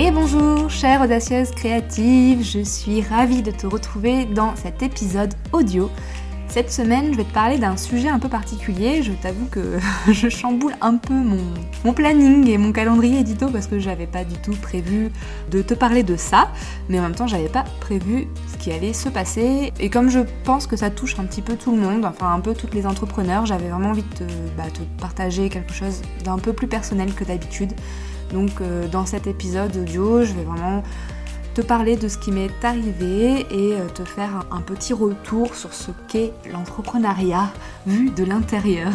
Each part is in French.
Et bonjour, chère audacieuse créative, je suis ravie de te retrouver dans cet épisode audio. Cette semaine, je vais te parler d'un sujet un peu particulier. Je t'avoue que je chamboule un peu mon, planning et mon calendrier édito parce que j'avais pas du tout prévu de te parler de ça, mais en même temps, j'avais pas prévu ce qui allait se passer. Et comme je pense que ça touche un petit peu tout le monde, enfin un peu toutes les entrepreneurs, j'avais vraiment envie de te, bah, partager quelque chose d'un peu plus personnel que d'habitude. Donc euh, dans cet épisode audio, je vais vraiment te parler de ce qui m'est arrivé et euh, te faire un petit retour sur ce qu'est l'entrepreneuriat vu de l'intérieur.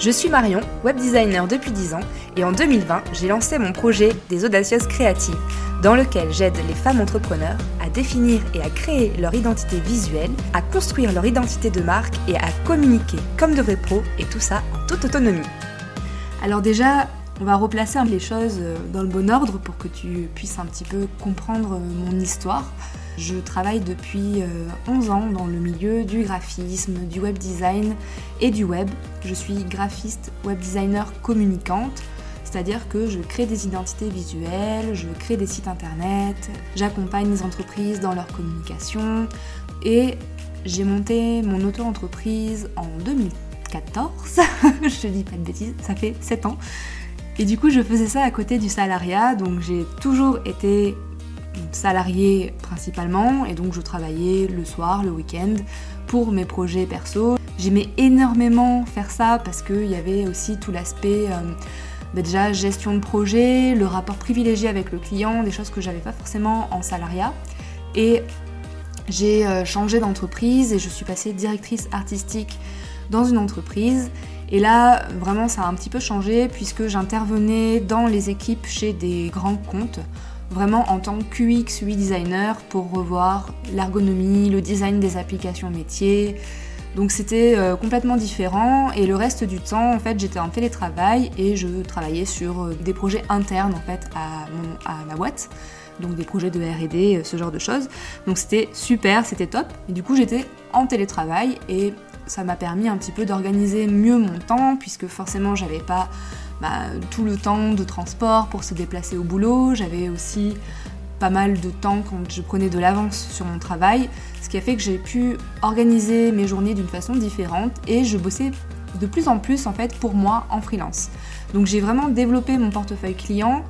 Je suis Marion, web designer depuis 10 ans, et en 2020, j'ai lancé mon projet des Audacieuses Créatives, dans lequel j'aide les femmes entrepreneurs à définir et à créer leur identité visuelle, à construire leur identité de marque et à communiquer comme de vrais pros, et tout ça en toute autonomie. Alors déjà, on va replacer les choses euh, dans le bon ordre pour que tu puisses un petit peu comprendre euh, mon histoire. Je travaille depuis 11 euh, ans dans le milieu du graphisme, du web design et du web. Je suis graphiste, web designer communicante, c'est-à-dire que je crée des identités visuelles, je crée des sites internet, j'accompagne les entreprises dans leur communication et j'ai monté mon auto-entreprise en 2014. je te dis pas de bêtises, ça fait 7 ans. Et du coup, je faisais ça à côté du salariat, donc j'ai toujours été salariée principalement, et donc je travaillais le soir, le week-end, pour mes projets perso. J'aimais énormément faire ça parce qu'il y avait aussi tout l'aspect euh, bah déjà gestion de projet, le rapport privilégié avec le client, des choses que j'avais pas forcément en salariat. Et j'ai euh, changé d'entreprise et je suis passée directrice artistique dans une entreprise et là, vraiment, ça a un petit peu changé puisque j'intervenais dans les équipes chez des grands comptes, vraiment en tant que QX UI designer pour revoir l'ergonomie, le design des applications métiers. Donc c'était euh, complètement différent et le reste du temps, en fait, j'étais en télétravail et je travaillais sur euh, des projets internes en fait à, à ma boîte donc des projets de R&D, euh, ce genre de choses. Donc c'était super, c'était top. Et du coup j'étais en télétravail et ça m'a permis un petit peu d'organiser mieux mon temps, puisque forcément j'avais pas bah, tout le temps de transport pour se déplacer au boulot, j'avais aussi pas mal de temps quand je prenais de l'avance sur mon travail, ce qui a fait que j'ai pu organiser mes journées d'une façon différente et je bossais de plus en plus en fait pour moi en freelance. Donc j'ai vraiment développé mon portefeuille client,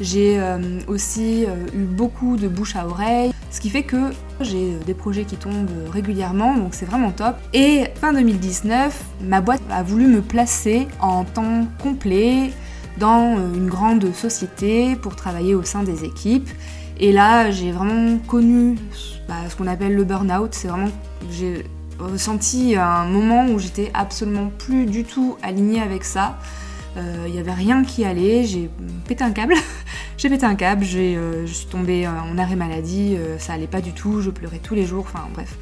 j'ai euh, aussi euh, eu beaucoup de bouche à oreille, ce qui fait que j'ai euh, des projets qui tombent régulièrement, donc c'est vraiment top. Et fin 2019, ma boîte a voulu me placer en temps complet dans une grande société pour travailler au sein des équipes. Et là, j'ai vraiment connu bah, ce qu'on appelle le burn-out. C'est vraiment, j'ai ressenti un moment où j'étais absolument plus du tout alignée avec ça. Il euh, n'y avait rien qui allait, j'ai pété un câble. j'ai pété un câble, euh, je suis tombée en arrêt maladie, euh, ça allait pas du tout, je pleurais tous les jours, enfin bref.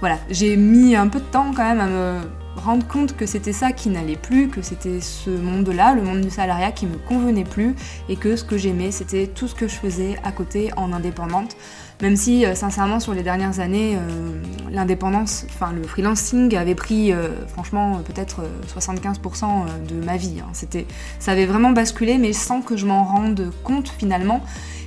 Voilà, j'ai mis un peu de temps quand même à me rendre compte que c'était ça qui n'allait plus, que c'était ce monde-là, le monde du salariat qui me convenait plus et que ce que j'aimais c'était tout ce que je faisais à côté en indépendante. Même si, euh, sincèrement, sur les dernières années, euh, l'indépendance, enfin le freelancing avait pris, euh, franchement, peut-être 75% de ma vie. Hein. C'était, ça avait vraiment basculé, mais sans que je m'en rende compte finalement.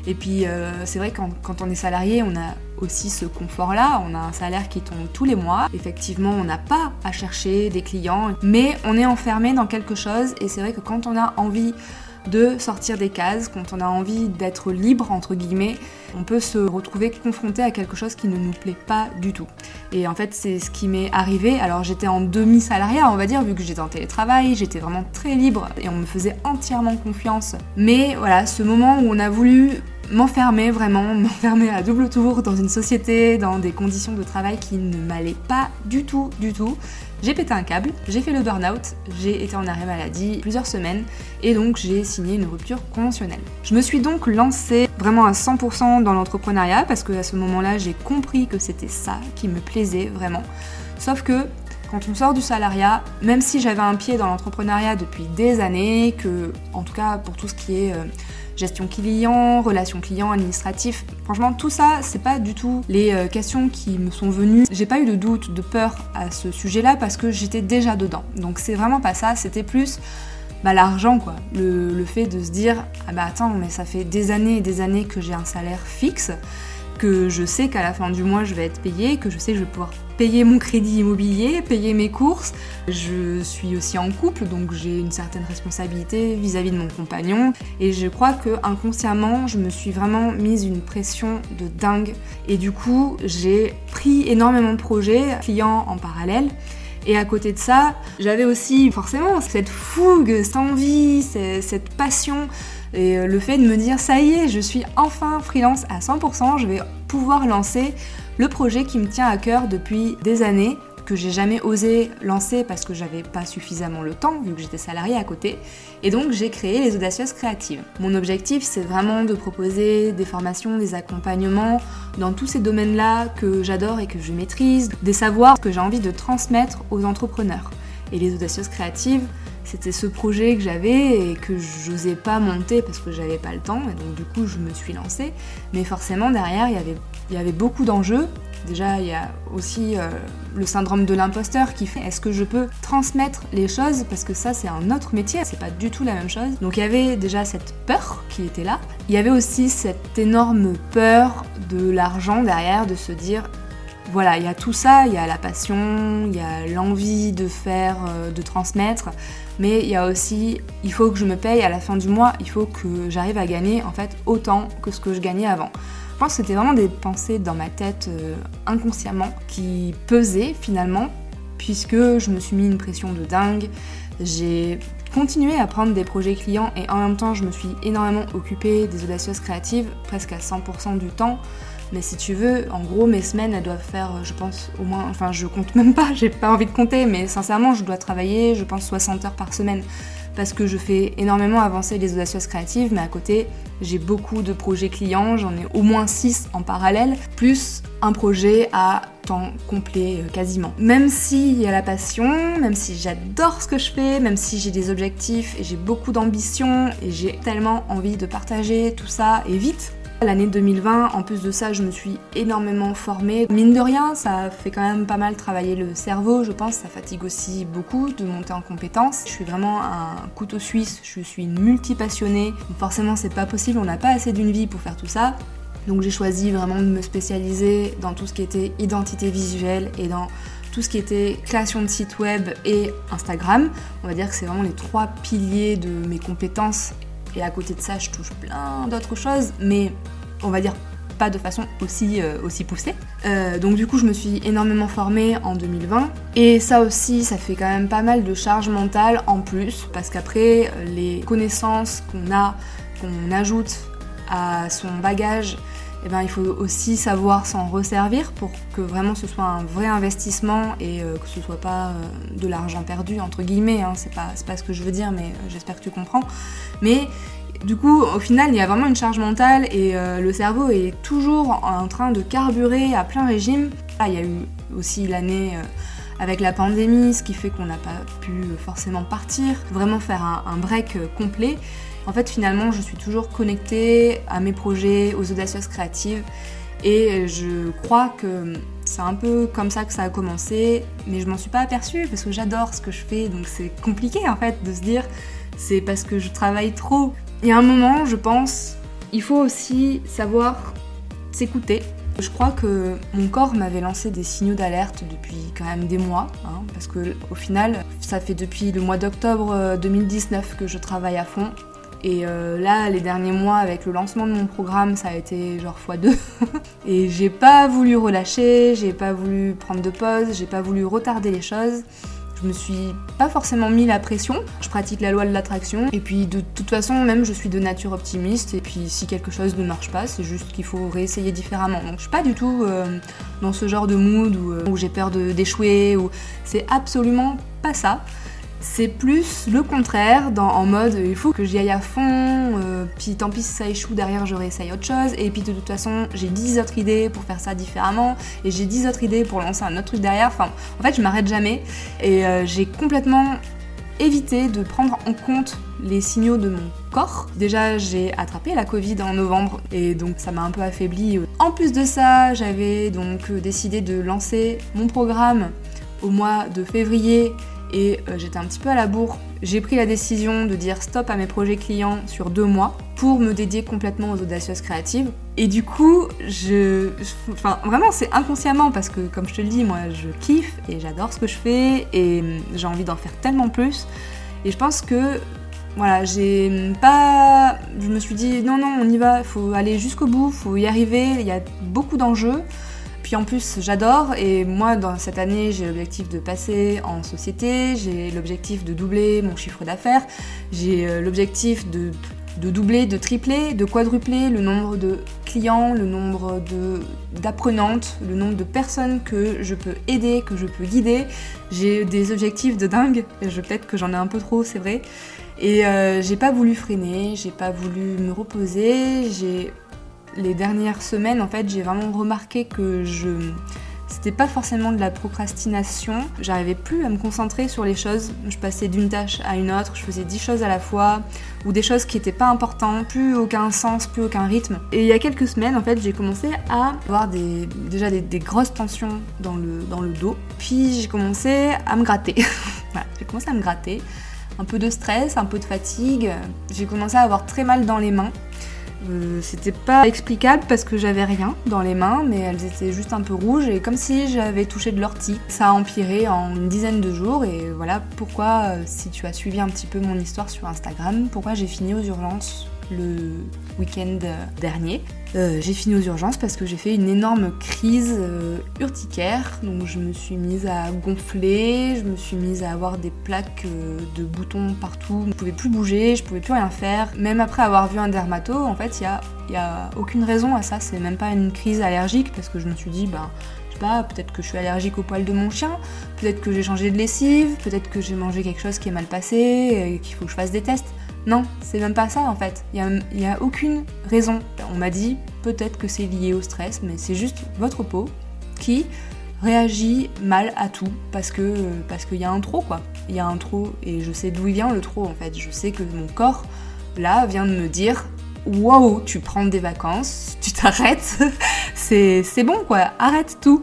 Et puis, c'est vrai quand, quand on est salarié, on a aussi ce confort-là. On a un salaire qui tombe tous les mois. Effectivement, on n'a pas à chercher des clients, mais on est enfermé dans quelque chose. Et c'est vrai que quand on a envie de sortir des cases, quand on a envie d'être libre, entre guillemets, on peut se retrouver confronté à quelque chose qui ne nous plaît pas du tout. Et en fait, c'est ce qui m'est arrivé. Alors, j'étais en demi-salariat, on va dire, vu que j'étais en télétravail, j'étais vraiment très libre et on me faisait entièrement confiance. Mais voilà, ce moment où on a voulu m'enfermer vraiment, m'enfermer à double tour dans une société, dans des conditions de travail qui ne m'allaient pas du tout, du tout. J'ai pété un câble, j'ai fait le burn-out, j'ai été en arrêt maladie plusieurs semaines et donc j'ai signé une rupture conventionnelle. Je me suis donc lancée vraiment à 100% dans l'entrepreneuriat parce que à ce moment-là j'ai compris que c'était ça qui me plaisait vraiment. Sauf que quand on sort du salariat, même si j'avais un pied dans l'entrepreneuriat depuis des années, que en tout cas pour tout ce qui est euh, gestion client, relations clients, administratif. Franchement, tout ça, c'est pas du tout les euh, questions qui me sont venues. J'ai pas eu de doute, de peur à ce sujet-là parce que j'étais déjà dedans. Donc c'est vraiment pas ça, c'était plus bah, l'argent, quoi. Le, fait de se dire, ah bah attends, mais ça fait des années et des années que j'ai un salaire fixe, que je sais qu'à la fin du mois je vais être payé, que je sais que je vais pouvoir payer mon crédit immobilier, payer mes courses. Je suis aussi en couple, donc j'ai une certaine responsabilité vis-à-vis de mon compagnon. Et je crois que inconsciemment, je me suis vraiment mise une pression de dingue. Et du coup, j'ai pris énormément de projets, clients en parallèle. Et à côté de ça, j'avais aussi forcément cette fougue, cette envie, cette passion et le fait de me dire ça y est, je suis enfin freelance à 100%, je vais pouvoir lancer le projet qui me tient à cœur depuis des années que j'ai jamais osé lancer parce que j'avais pas suffisamment le temps vu que j'étais salariée à côté. Et donc j'ai créé les Audacieuses Créatives. Mon objectif c'est vraiment de proposer des formations, des accompagnements dans tous ces domaines-là que j'adore et que je maîtrise, des savoirs que j'ai envie de transmettre aux entrepreneurs. Et les Audacieuses Créatives, c'était ce projet que j'avais et que j'osais pas monter parce que j'avais pas le temps et donc du coup je me suis lancée. Mais forcément derrière il y avait, il y avait beaucoup d'enjeux Déjà, il y a aussi euh, le syndrome de l'imposteur qui fait est-ce que je peux transmettre les choses? Parce que ça c'est un autre métier, c'est pas du tout la même chose. Donc il y avait déjà cette peur qui était là. Il y avait aussi cette énorme peur de l'argent derrière, de se dire voilà, il y a tout ça, il y a la passion, il y a l'envie de faire, euh, de transmettre, mais il y a aussi, il faut que je me paye à la fin du mois, il faut que j'arrive à gagner en fait autant que ce que je gagnais avant. Je pense que c'était vraiment des pensées dans ma tête euh, inconsciemment qui pesaient finalement, puisque je me suis mis une pression de dingue. J'ai continué à prendre des projets clients et en même temps je me suis énormément occupée des audacieuses créatives, presque à 100% du temps. Mais si tu veux, en gros, mes semaines, elles doivent faire, je pense, au moins, enfin, je compte même pas, j'ai pas envie de compter, mais sincèrement, je dois travailler, je pense, 60 heures par semaine parce que je fais énormément avancer les audacieuses créatives, mais à côté, j'ai beaucoup de projets clients, j'en ai au moins 6 en parallèle, plus un projet à temps complet euh, quasiment. Même s'il y a la passion, même si j'adore ce que je fais, même si j'ai des objectifs et j'ai beaucoup d'ambition et j'ai tellement envie de partager tout ça et vite, L'année 2020, en plus de ça, je me suis énormément formée. Mine de rien, ça fait quand même pas mal travailler le cerveau, je pense. Ça fatigue aussi beaucoup de monter en compétences. Je suis vraiment un couteau suisse, je suis une multipassionnée. forcément, c'est pas possible, on n'a pas assez d'une vie pour faire tout ça. Donc j'ai choisi vraiment de me spécialiser dans tout ce qui était identité visuelle et dans tout ce qui était création de site web et Instagram. On va dire que c'est vraiment les trois piliers de mes compétences et à côté de ça, je touche plein d'autres choses, mais on va dire pas de façon aussi, euh, aussi poussée. Euh, donc du coup, je me suis énormément formée en 2020. Et ça aussi, ça fait quand même pas mal de charge mentale en plus, parce qu'après, les connaissances qu'on a, qu'on ajoute à son bagage, eh ben, il faut aussi savoir s'en resservir pour que vraiment ce soit un vrai investissement et euh, que ce soit pas de l'argent perdu, entre guillemets, hein. c'est pas, pas ce que je veux dire, mais j'espère que tu comprends. Mais du coup, au final, il y a vraiment une charge mentale et euh, le cerveau est toujours en train de carburer à plein régime. Ah, il y a eu aussi l'année euh, avec la pandémie, ce qui fait qu'on n'a pas pu forcément partir, vraiment faire un, break euh, complet. En fait, finalement, je suis toujours connectée à mes projets, aux audacieuses créatives. Et je crois que c'est un peu comme ça que ça a commencé, mais je m'en suis pas aperçue parce que j'adore ce que je fais, donc c'est compliqué en fait de se dire c'est parce que je travaille trop. Il y a un moment, je pense, il faut aussi savoir s'écouter. Je crois que mon corps m'avait lancé des signaux d'alerte depuis quand même des mois, hein, parce que au final, ça fait depuis le mois d'octobre 2019 euh, que je travaille à fond. Et euh, là, les derniers mois, avec le lancement de mon programme, ça a été genre x2. et j'ai pas voulu relâcher, j'ai pas voulu prendre de pause, j'ai pas voulu retarder les choses. Je me suis pas forcément mis la pression. Je pratique la loi de l'attraction. Et puis de toute façon, même je suis de nature optimiste. Et puis si quelque chose ne marche pas, c'est juste qu'il faut réessayer différemment. Donc je suis pas du tout euh, dans ce genre de mood où, euh, où j'ai peur d'échouer. Ou... C'est absolument pas ça. C'est plus le contraire, en mode il faut que j'y aille à fond, euh, puis tant pis si ça échoue, derrière je réessaye autre chose, et puis de toute façon j'ai 10 autres idées pour faire ça différemment, et j'ai 10 autres idées pour lancer un autre truc derrière. Enfin, en fait, je m'arrête jamais, et euh, j'ai complètement évité de prendre en compte les signaux de mon corps. Déjà, j'ai attrapé la Covid en novembre et donc ça m'a un peu affaibli. En plus de ça, j'avais donc décidé de lancer mon programme au mois de février et euh, j'étais un petit peu à la bourre j'ai pris la décision de dire stop à mes projets clients sur deux mois pour me dédier complètement aux audacieuses créatives. Et du coup, je, enfin vraiment c'est inconsciemment parce que comme je te le dis, moi je kiffe et j'adore ce que je fais et j'ai envie d'en faire tellement plus. Et je pense que voilà, j'ai pas, je me suis dit non non on y va, faut aller jusqu'au bout, faut y arriver. Il y a beaucoup d'enjeux. Puis en plus, j'adore. Et moi, dans cette année, j'ai l'objectif de passer en société, j'ai l'objectif de doubler mon chiffre d'affaires, j'ai euh, l'objectif de, doubler, de tripler, de quadrupler le nombre de clients, le nombre d'apprenantes, le nombre de personnes que je peux aider, que je peux guider. J'ai des objectifs de dingue, peut-être que j'en ai un peu trop, c'est vrai. Et euh, j'ai pas voulu freiner, j'ai pas voulu me reposer, j'ai les dernières semaines, en fait, j'ai vraiment remarqué que je c'était pas forcément de la procrastination. J'arrivais plus à me concentrer sur les choses. Je passais d'une tâche à une autre, je faisais dix choses à la fois, ou des choses qui étaient pas importantes, plus aucun sens, plus aucun rythme. Et il y a quelques semaines, en fait, j'ai commencé à avoir déjà des, grosses tensions dans le, dans le dos. Puis j'ai commencé à me gratter. j'ai commencé à me gratter. Un peu de stress, un peu de fatigue. J'ai commencé à avoir très mal dans les mains. Euh, c'était pas explicable parce que j'avais rien dans les mains, mais elles étaient juste un peu rouges et comme si j'avais touché de l'ortie. Ça a empiré en une dizaine de jours et voilà pourquoi, euh, si tu as suivi un petit peu mon histoire sur Instagram, pourquoi j'ai fini aux urgences le week-end dernier. Euh, j'ai fini aux urgences parce que j'ai fait une énorme crise euh, urticaire. Donc je me suis mise à gonfler, je me suis mise à avoir des plaques euh, de boutons partout. Je ne pouvais plus bouger, je pouvais plus rien faire. Même après avoir vu un dermato, en fait, il n'y a, a aucune raison à ça. C'est même pas une crise allergique parce que je me suis dit, ben, je sais pas, peut-être que je suis allergique au poil de mon chien, peut-être que j'ai changé de lessive, peut-être que j'ai mangé quelque chose qui est mal passé et qu'il faut que je fasse des tests. Non, c'est même pas ça en fait. Il n'y a, aucune raison. On m'a dit peut-être que c'est lié au stress, mais c'est juste votre peau qui réagit mal à tout parce que parce qu'il y a un trop quoi. Il y a un trop et je sais d'où vient le trop en fait. Je sais que mon corps là vient de me dire wow, tu prends des vacances, tu t'arrêtes, c'est bon quoi, arrête tout.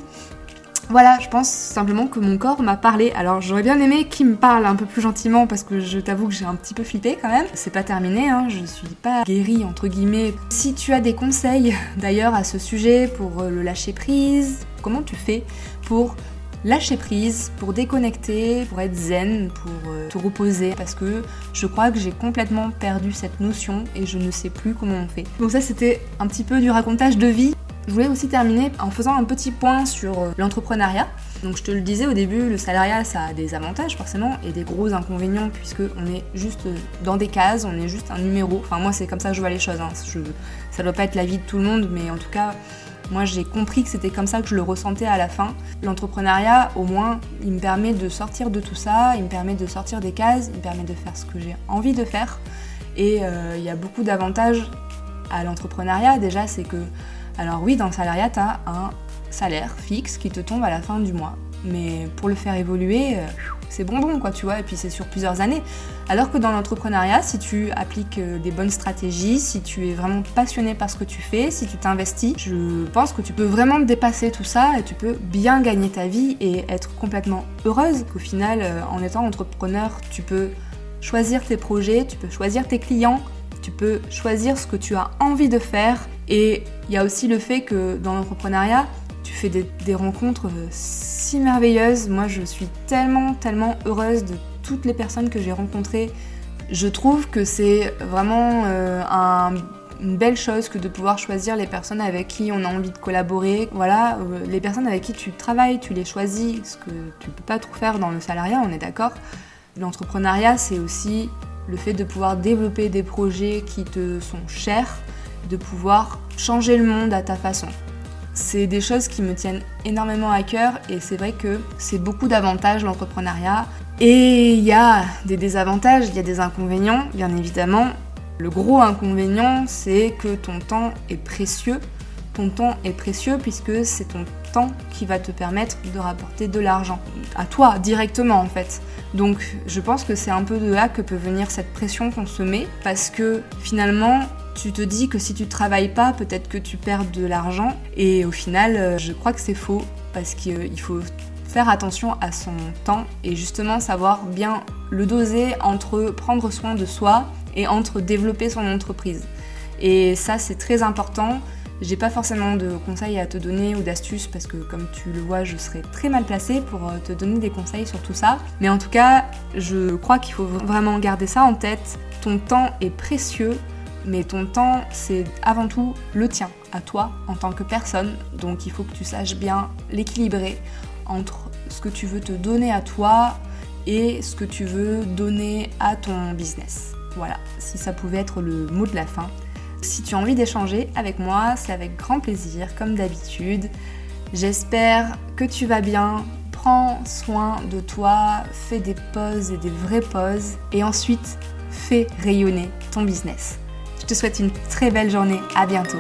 Voilà, je pense simplement que mon corps m'a parlé. Alors j'aurais bien aimé qu'il me parle un peu plus gentiment parce que je t'avoue que j'ai un petit peu flippé quand même. C'est pas terminé, hein, je suis pas guérie entre guillemets. Si tu as des conseils d'ailleurs à ce sujet pour euh, le lâcher prise, comment tu fais pour lâcher prise, pour déconnecter, pour être zen, pour euh, te reposer, parce que je crois que j'ai complètement perdu cette notion et je ne sais plus comment on fait. Donc ça c'était un petit peu du racontage de vie. Je voulais aussi terminer en faisant un petit point sur euh, l'entrepreneuriat. Donc je te le disais au début, le salariat ça a des avantages forcément et des gros inconvénients puisque on est juste dans des cases, on est juste un numéro. Enfin moi c'est comme ça que je vois les choses. Hein. Je, ça doit pas être la vie de tout le monde, mais en tout cas moi j'ai compris que c'était comme ça que je le ressentais à la fin. L'entrepreneuriat au moins il me permet de sortir de tout ça, il me permet de sortir des cases, il me permet de faire ce que j'ai envie de faire. Et euh, il y a beaucoup d'avantages à l'entrepreneuriat. Déjà c'est que alors oui, dans le salariat, tu as un salaire fixe qui te tombe à la fin du mois. Mais pour le faire évoluer, euh, c'est bonbon, quoi, tu vois, et puis c'est sur plusieurs années. Alors que dans l'entrepreneuriat, si tu appliques euh, des bonnes stratégies, si tu es vraiment passionné par ce que tu fais, si tu t'investis, je pense que tu peux vraiment dépasser tout ça et tu peux bien gagner ta vie et être complètement heureuse. Au final, euh, en étant entrepreneur, tu peux choisir tes projets, tu peux choisir tes clients, tu peux choisir ce que tu as envie de faire et il y a aussi le fait que dans l'entrepreneuriat, tu fais des, rencontres euh, si merveilleuses. Moi, je suis tellement, tellement heureuse de toutes les personnes que j'ai rencontrées. Je trouve que c'est vraiment euh, une belle chose que de pouvoir choisir les personnes avec qui on a envie de collaborer. Voilà, euh, les personnes avec qui tu travailles, tu les choisis, ce que tu peux pas trop faire dans le salariat, on est d'accord. L'entrepreneuriat, c'est aussi le fait de pouvoir développer des projets qui te sont chers, de pouvoir changer le monde à ta façon. C'est des choses qui me tiennent énormément à cœur et c'est vrai que c'est beaucoup d'avantages l'entrepreneuriat. Et il y a des désavantages, il y a des inconvénients, bien évidemment. Le gros inconvénient, c'est que ton temps est précieux. Ton temps est précieux puisque c'est ton temps qui va te permettre de rapporter de l'argent. À toi, directement en fait. Donc je pense que c'est un peu de là que peut venir cette pression qu'on se met parce que finalement tu te dis que si tu travailles pas, peut-être que tu perds de l'argent. Et au final, euh, je crois que c'est faux parce qu'il faut faire attention à son temps et justement savoir bien le doser entre prendre soin de soi et entre développer son entreprise. Et ça, c'est très important. J'ai pas forcément de conseils à te donner ou d'astuces parce que comme tu le vois, je serais très mal placée pour euh, te donner des conseils sur tout ça. Mais en tout cas, je crois qu'il faut vraiment garder ça en tête. Ton temps est précieux, mais ton temps, c'est avant tout le tien, à toi en tant que personne. Donc il faut que tu saches bien l'équilibrer entre ce que tu veux te donner à toi et ce que tu veux donner à ton business. Voilà, si ça pouvait être le mot de la fin. Si tu as envie d'échanger avec moi, c'est avec grand plaisir, comme d'habitude. J'espère que tu vas bien. Prends soin de toi, fais des pauses et des vraies pauses. Et ensuite, fais rayonner ton business. Je te souhaite une très belle journée. À bientôt.